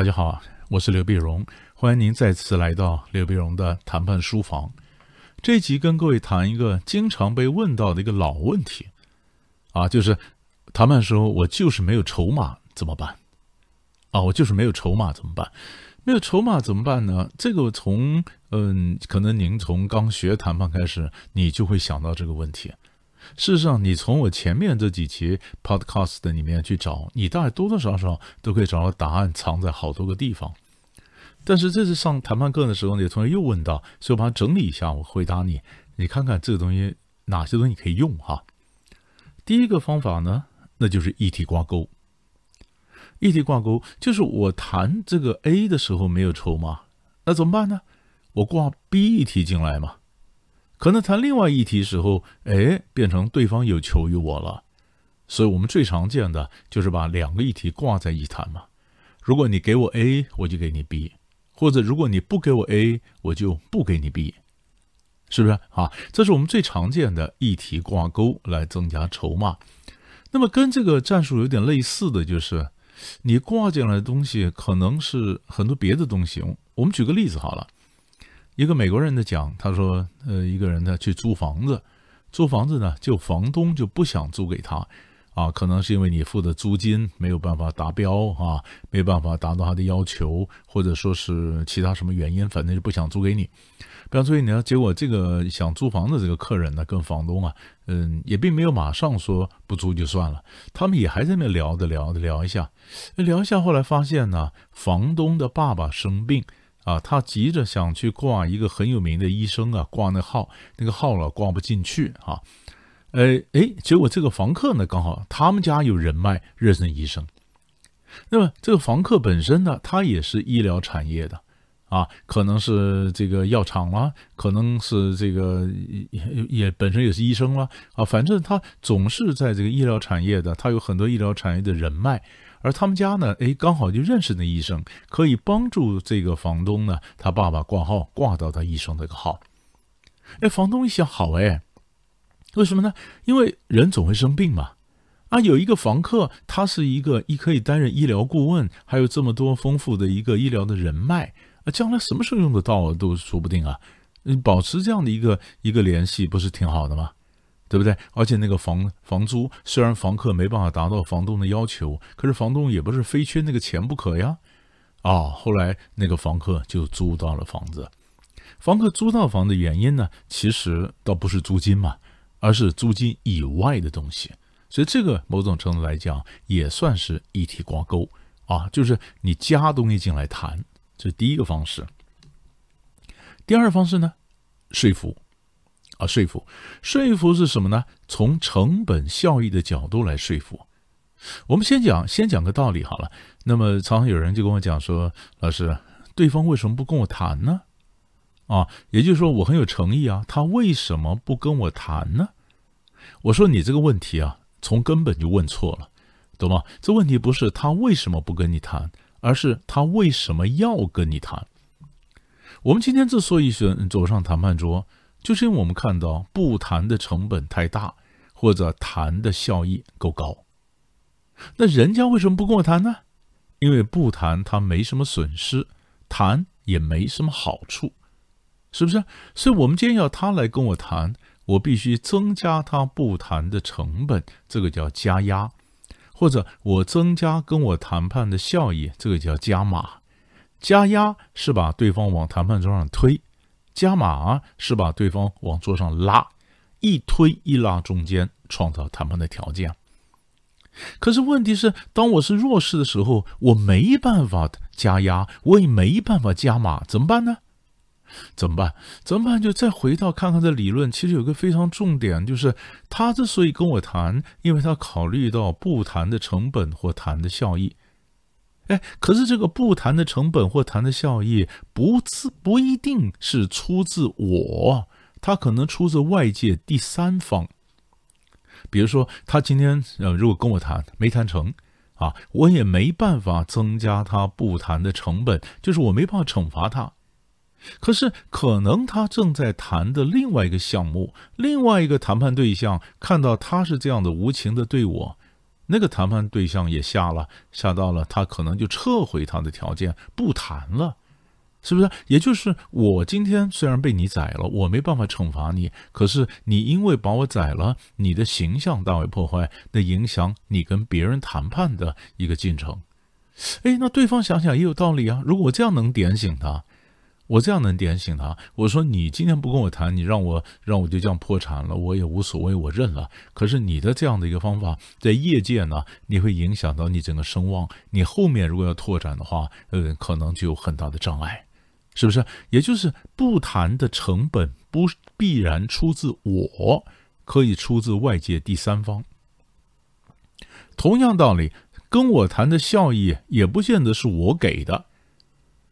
大家好，我是刘碧荣，欢迎您再次来到刘碧荣的谈判书房。这集跟各位谈一个经常被问到的一个老问题啊，就是谈判时候我就是没有筹码怎么办？啊，我就是没有筹码怎么办？没有筹码怎么办呢？这个从嗯，可能您从刚学谈判开始，你就会想到这个问题。事实上，你从我前面这几期 podcast 里面去找，你大概多多少少都可以找到答案，藏在好多个地方。但是这次上谈判课的时候，有同学又问到，所以我把它整理一下，我回答你。你看看这个东西哪些东西可以用哈？第一个方法呢，那就是议题挂钩。议题挂钩就是我谈这个 A 的时候没有筹码，那怎么办呢？我挂 B 议题进来嘛。可能谈另外议题时候，哎，变成对方有求于我了，所以我们最常见的就是把两个议题挂在一谈嘛。如果你给我 A，我就给你 B，或者如果你不给我 A，我就不给你 B，是不是啊？这是我们最常见的议题挂钩来增加筹码。那么跟这个战术有点类似的就是，你挂进来的东西可能是很多别的东西。我们举个例子好了。一个美国人的讲，他说，呃，一个人呢去租房子，租房子呢，就房东就不想租给他，啊，可能是因为你付的租金没有办法达标啊，没办法达到他的要求，或者说是其他什么原因，反正就不想租给你。不想租给你呢，结果这个想租房的这个客人呢，跟房东啊，嗯，也并没有马上说不租就算了，他们也还在那聊着聊着聊一下，聊一下，后来发现呢，房东的爸爸生病。啊，他急着想去挂一个很有名的医生啊，挂那号，那个号了挂不进去啊。呃，哎，结果这个房客呢，刚好他们家有人脉，认识医生。那么这个房客本身呢，他也是医疗产业的啊，可能是这个药厂啦，可能是这个也也本身也是医生啦啊，反正他总是在这个医疗产业的，他有很多医疗产业的人脉。而他们家呢，哎，刚好就认识那医生，可以帮助这个房东呢，他爸爸挂号挂到他医生这个号。哎，房东一想，好哎，为什么呢？因为人总会生病嘛。啊，有一个房客，他是一个一可以担任医疗顾问，还有这么多丰富的一个医疗的人脉啊，将来什么时候用得到都说不定啊。嗯，保持这样的一个一个联系，不是挺好的吗？对不对？而且那个房房租，虽然房客没办法达到房东的要求，可是房东也不是非缺那个钱不可呀。啊，后来那个房客就租到了房子。房客租到房的原因呢，其实倒不是租金嘛，而是租金以外的东西。所以这个某种程度来讲，也算是一体挂钩啊，就是你加东西进来谈，这是第一个方式。第二个方式呢，说服。啊，说服，说服是什么呢？从成本效益的角度来说服。我们先讲，先讲个道理好了。那么，常常有人就跟我讲说：“老师，对方为什么不跟我谈呢？”啊，也就是说，我很有诚意啊，他为什么不跟我谈呢？我说你这个问题啊，从根本就问错了，懂吗？这问题不是他为什么不跟你谈，而是他为什么要跟你谈。我们今天之所以选走上谈判桌。就是因为我们看到不谈的成本太大，或者谈的效益够高，那人家为什么不跟我谈呢？因为不谈他没什么损失，谈也没什么好处，是不是？所以我们今天要他来跟我谈，我必须增加他不谈的成本，这个叫加压；或者我增加跟我谈判的效益，这个叫加码。加压是把对方往谈判桌上推。加码是把对方往桌上拉，一推一拉，中间创造谈判的条件。可是问题是，当我是弱势的时候，我没办法加压，我也没办法加码，怎么办呢？怎么办？怎么办？就再回到看看这理论，其实有个非常重点，就是他之所以跟我谈，因为他考虑到不谈的成本或谈的效益。哎，可是这个不谈的成本或谈的效益，不自不一定是出自我，他可能出自外界第三方。比如说，他今天呃，如果跟我谈没谈成啊，我也没办法增加他不谈的成本，就是我没办法惩罚他。可是可能他正在谈的另外一个项目，另外一个谈判对象看到他是这样的无情的对我。那个谈判对象也下了，下到了他可能就撤回他的条件，不谈了，是不是？也就是我今天虽然被你宰了，我没办法惩罚你，可是你因为把我宰了，你的形象大为破坏，那影响你跟别人谈判的一个进程。哎，那对方想想也有道理啊。如果我这样能点醒他。我这样能点醒他。我说：“你今天不跟我谈，你让我让我就这样破产了，我也无所谓，我认了。可是你的这样的一个方法，在业界呢，你会影响到你整个声望。你后面如果要拓展的话，呃，可能就有很大的障碍，是不是？也就是不谈的成本不必然出自我，可以出自外界第三方。同样道理，跟我谈的效益也不见得是我给的，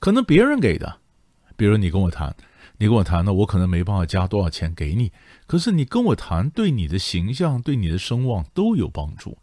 可能别人给的。”比如你跟我谈，你跟我谈呢，我可能没办法加多少钱给你，可是你跟我谈，对你的形象、对你的声望都有帮助，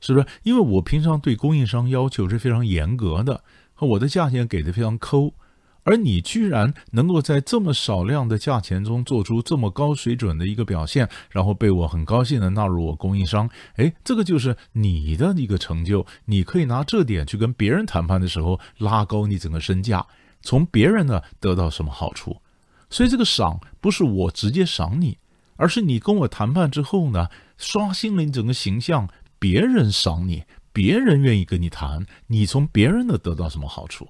是不是？因为我平常对供应商要求是非常严格的，和我的价钱给的非常抠，而你居然能够在这么少量的价钱中做出这么高水准的一个表现，然后被我很高兴的纳入我供应商，哎，这个就是你的一个成就，你可以拿这点去跟别人谈判的时候拉高你整个身价。从别人呢得到什么好处？所以这个赏不是我直接赏你，而是你跟我谈判之后呢，刷新了你整个形象，别人赏你，别人愿意跟你谈，你从别人的得到什么好处？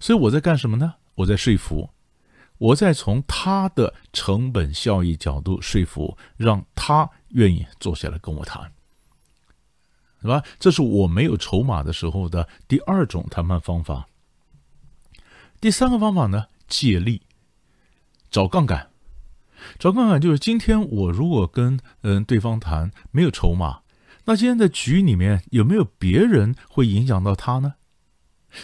所以我在干什么呢？我在说服，我在从他的成本效益角度说服，让他愿意坐下来跟我谈，是吧？这是我没有筹码的时候的第二种谈判方法。第三个方法呢，借力，找杠杆，找杠杆就是今天我如果跟嗯对方谈没有筹码，那今天在局里面有没有别人会影响到他呢？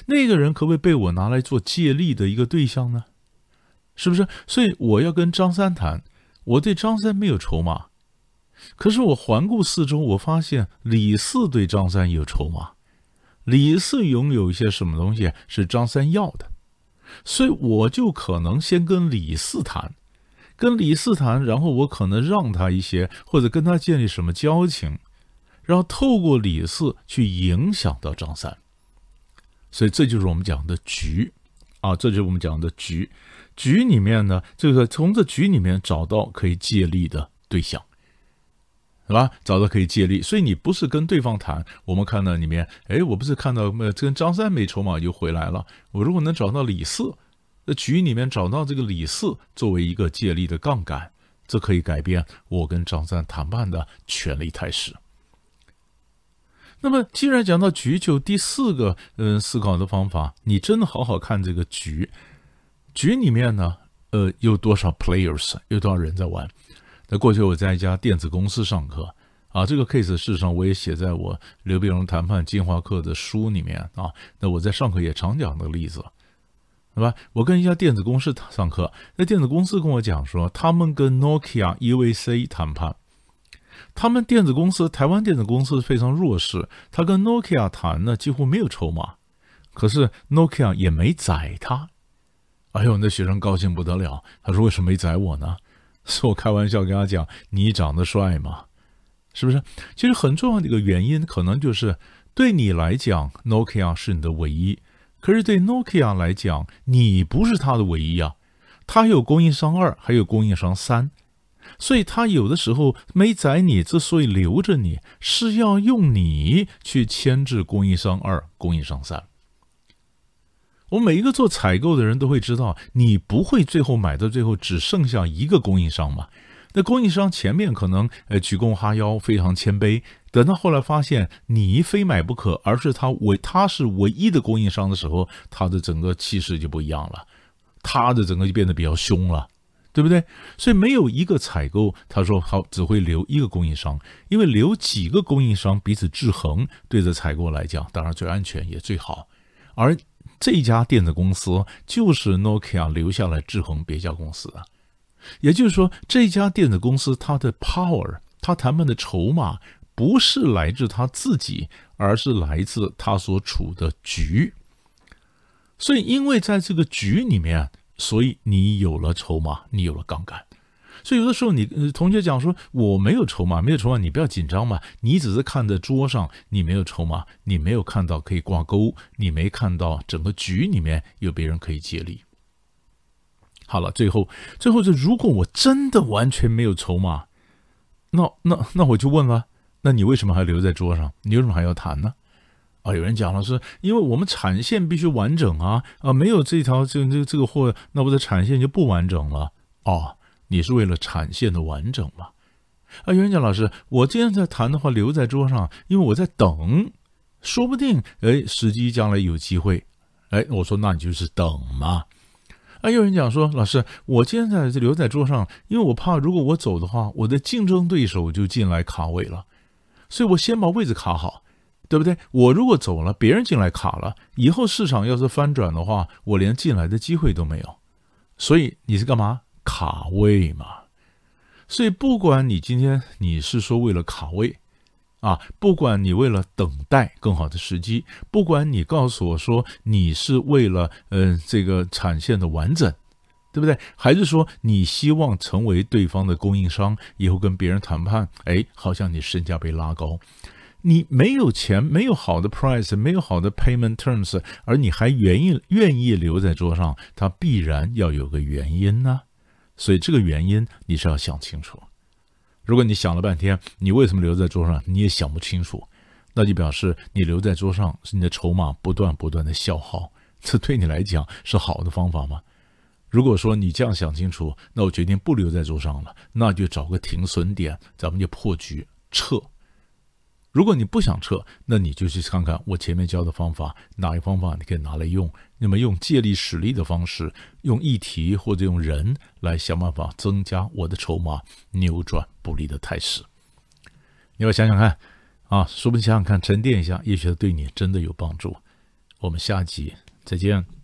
那个人可不可以被我拿来做借力的一个对象呢？是不是？所以我要跟张三谈，我对张三没有筹码，可是我环顾四周，我发现李四对张三有筹码，李四拥有一些什么东西是张三要的。所以我就可能先跟李四谈，跟李四谈，然后我可能让他一些，或者跟他建立什么交情，然后透过李四去影响到张三。所以这就是我们讲的局，啊，这就是我们讲的局。局里面呢，就是从这局里面找到可以借力的对象。是吧？找到可以借力，所以你不是跟对方谈。我们看到里面，哎，我不是看到这跟张三没筹码就回来了。我如果能找到李四，那局里面找到这个李四作为一个借力的杠杆，这可以改变我跟张三谈判的权力态势。那么，既然讲到局，就第四个嗯思考的方法，你真的好好看这个局，局里面呢，呃，有多少 players，有多少人在玩？在过去，我在一家电子公司上课啊，这个 case 事实上我也写在我刘碧荣谈判进化课的书里面啊。那我在上课也常讲这个例子，是吧？我跟一家电子公司上课，那电子公司跟我讲说，他们跟 Nokia、UVC 谈判，他们电子公司台湾电子公司非常弱势，他跟 Nokia 谈呢几乎没有筹码，可是 Nokia 也没宰他。哎呦，那学生高兴不得了，他说为什么没宰我呢？是我开玩笑跟他讲：“你长得帅嘛？是不是？其实很重要的一个原因，可能就是对你来讲，Nokia 是你的唯一；可是对 Nokia 来讲，你不是他的唯一啊。他有供应商二，还有供应商三，所以他有的时候没宰你，之所以留着你，是要用你去牵制供应商二、供应商三。”我们每一个做采购的人都会知道，你不会最后买到最后只剩下一个供应商嘛？那供应商前面可能呃鞠躬哈腰，非常谦卑，等到后来发现你非买不可，而是他唯他是唯一的供应商的时候，他的整个气势就不一样了，他的整个就变得比较凶了，对不对？所以没有一个采购他说好只会留一个供应商，因为留几个供应商彼此制衡，对着采购来讲当然最安全也最好，而。这家电子公司就是 Nokia 留下来制衡别家公司的，也就是说，这家电子公司它的 power，它谈判的筹码不是来自他自己，而是来自他所处的局。所以，因为在这个局里面，所以你有了筹码，你有了杠杆。所以有的时候你呃同学讲说我没有筹码，没有筹码，你不要紧张嘛。你只是看着桌上，你没有筹码，你没有看到可以挂钩，你没看到整个局里面有别人可以接力。好了，最后最后是如果我真的完全没有筹码，那那那我就问了，那你为什么还留在桌上？你为什么还要谈呢？啊，有人讲了，是因为我们产线必须完整啊啊，没有这条这这这个货，那我的产线就不完整了哦。你是为了产线的完整吗？啊，有人讲老师，我今天在谈的话留在桌上，因为我在等，说不定哎，时机将来有机会，哎，我说那你就是等嘛。啊，有人讲说老师，我今天在这留在桌上，因为我怕如果我走的话，我的竞争对手就进来卡位了，所以我先把位置卡好。对不对？我如果走了，别人进来卡了，以后市场要是翻转的话，我连进来的机会都没有。所以你是干嘛？卡位嘛。所以不管你今天你是说为了卡位啊，不管你为了等待更好的时机，不管你告诉我说你是为了嗯这个产线的完整，对不对？还是说你希望成为对方的供应商，以后跟别人谈判，哎，好像你身价被拉高。你没有钱，没有好的 price，没有好的 payment terms，而你还愿意愿意留在桌上，它必然要有个原因呢。所以这个原因你是要想清楚。如果你想了半天，你为什么留在桌上，你也想不清楚，那就表示你留在桌上是你的筹码不断不断的消耗。这对你来讲是好的方法吗？如果说你这样想清楚，那我决定不留在桌上了，那就找个停损点，咱们就破局撤。如果你不想撤，那你就去看看我前面教的方法，哪一方法你可以拿来用。那么用借力使力的方式，用议题或者用人来想办法增加我的筹码，扭转不利的态势。你要想想看啊，说不定想想看，沉淀一下，也许对你真的有帮助。我们下集再见。